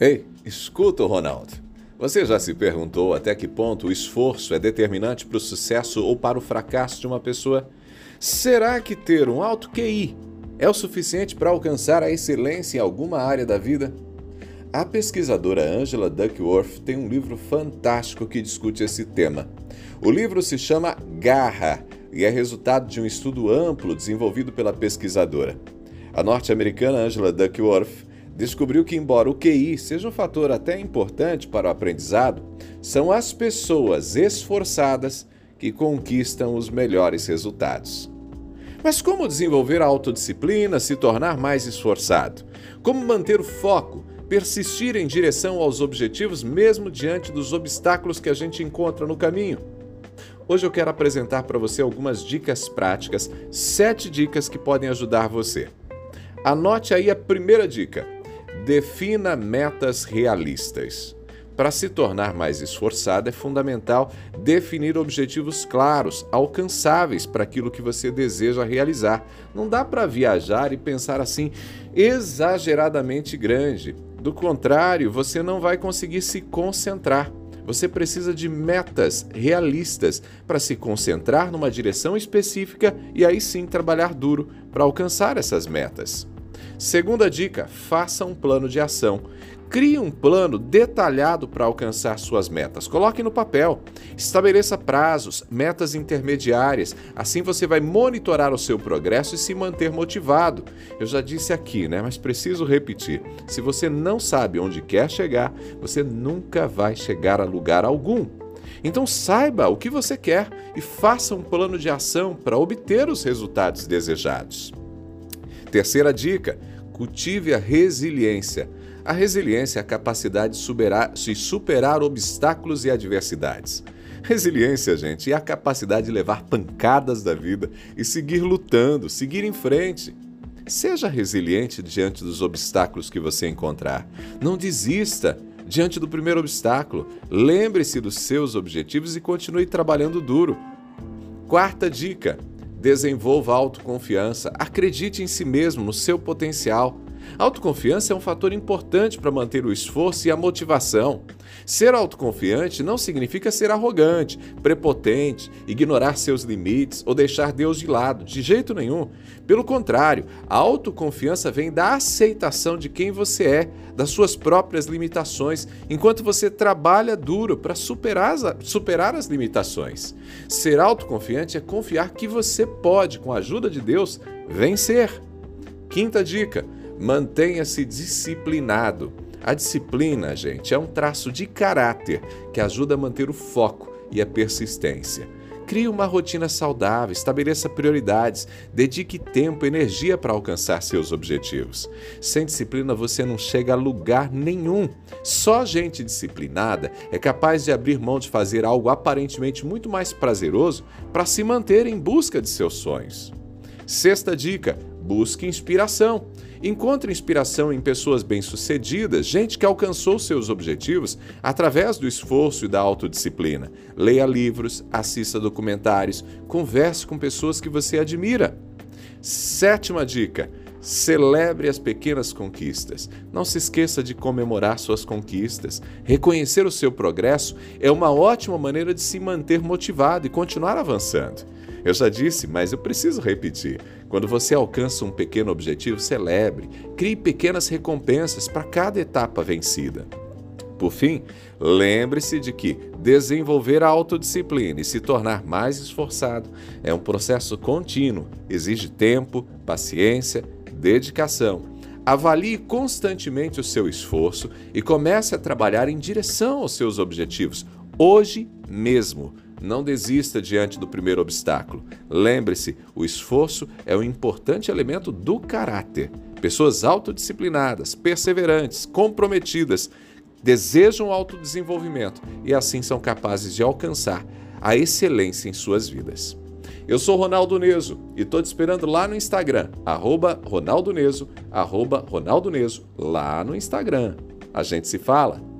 Ei, escuta, Ronaldo. Você já se perguntou até que ponto o esforço é determinante para o sucesso ou para o fracasso de uma pessoa? Será que ter um alto QI é o suficiente para alcançar a excelência em alguma área da vida? A pesquisadora Angela Duckworth tem um livro fantástico que discute esse tema. O livro se chama Garra e é resultado de um estudo amplo desenvolvido pela pesquisadora. A norte-americana Angela Duckworth descobriu que, embora o QI seja um fator até importante para o aprendizado, são as pessoas esforçadas que conquistam os melhores resultados. Mas como desenvolver a autodisciplina, se tornar mais esforçado? Como manter o foco, persistir em direção aos objetivos mesmo diante dos obstáculos que a gente encontra no caminho? Hoje eu quero apresentar para você algumas dicas práticas, sete dicas que podem ajudar você. Anote aí a primeira dica Defina metas realistas. Para se tornar mais esforçado, é fundamental definir objetivos claros, alcançáveis para aquilo que você deseja realizar. Não dá para viajar e pensar assim exageradamente grande. Do contrário, você não vai conseguir se concentrar. Você precisa de metas realistas para se concentrar numa direção específica e aí sim trabalhar duro para alcançar essas metas. Segunda dica: faça um plano de ação. Crie um plano detalhado para alcançar suas metas. Coloque no papel. Estabeleça prazos, metas intermediárias. Assim você vai monitorar o seu progresso e se manter motivado. Eu já disse aqui, né? Mas preciso repetir. Se você não sabe onde quer chegar, você nunca vai chegar a lugar algum. Então saiba o que você quer e faça um plano de ação para obter os resultados desejados. Terceira dica: cultive a resiliência. A resiliência é a capacidade de superar, de superar obstáculos e adversidades. Resiliência, gente, é a capacidade de levar pancadas da vida e seguir lutando, seguir em frente. Seja resiliente diante dos obstáculos que você encontrar. Não desista diante do primeiro obstáculo. Lembre-se dos seus objetivos e continue trabalhando duro. Quarta dica: Desenvolva autoconfiança, acredite em si mesmo, no seu potencial. Autoconfiança é um fator importante para manter o esforço e a motivação. Ser autoconfiante não significa ser arrogante, prepotente, ignorar seus limites ou deixar Deus de lado, de jeito nenhum. Pelo contrário, a autoconfiança vem da aceitação de quem você é, das suas próprias limitações, enquanto você trabalha duro para superar, superar as limitações. Ser autoconfiante é confiar que você pode, com a ajuda de Deus, vencer. Quinta dica Mantenha-se disciplinado. A disciplina, gente, é um traço de caráter que ajuda a manter o foco e a persistência. Crie uma rotina saudável, estabeleça prioridades, dedique tempo e energia para alcançar seus objetivos. Sem disciplina você não chega a lugar nenhum. Só gente disciplinada é capaz de abrir mão de fazer algo aparentemente muito mais prazeroso para se manter em busca de seus sonhos. Sexta dica: busque inspiração. Encontre inspiração em pessoas bem-sucedidas, gente que alcançou seus objetivos através do esforço e da autodisciplina. Leia livros, assista documentários, converse com pessoas que você admira. Sétima dica: Celebre as pequenas conquistas. Não se esqueça de comemorar suas conquistas. Reconhecer o seu progresso é uma ótima maneira de se manter motivado e continuar avançando. Eu já disse, mas eu preciso repetir. Quando você alcança um pequeno objetivo, celebre, crie pequenas recompensas para cada etapa vencida. Por fim, lembre-se de que desenvolver a autodisciplina e se tornar mais esforçado é um processo contínuo, exige tempo, paciência, dedicação. Avalie constantemente o seu esforço e comece a trabalhar em direção aos seus objetivos, hoje mesmo. Não desista diante do primeiro obstáculo. Lembre-se, o esforço é um importante elemento do caráter. Pessoas autodisciplinadas, perseverantes, comprometidas, desejam autodesenvolvimento e assim são capazes de alcançar a excelência em suas vidas. Eu sou Ronaldo Neso e estou te esperando lá no Instagram, arroba Ronaldo Neso, arroba Ronaldo Neso, lá no Instagram. A gente se fala.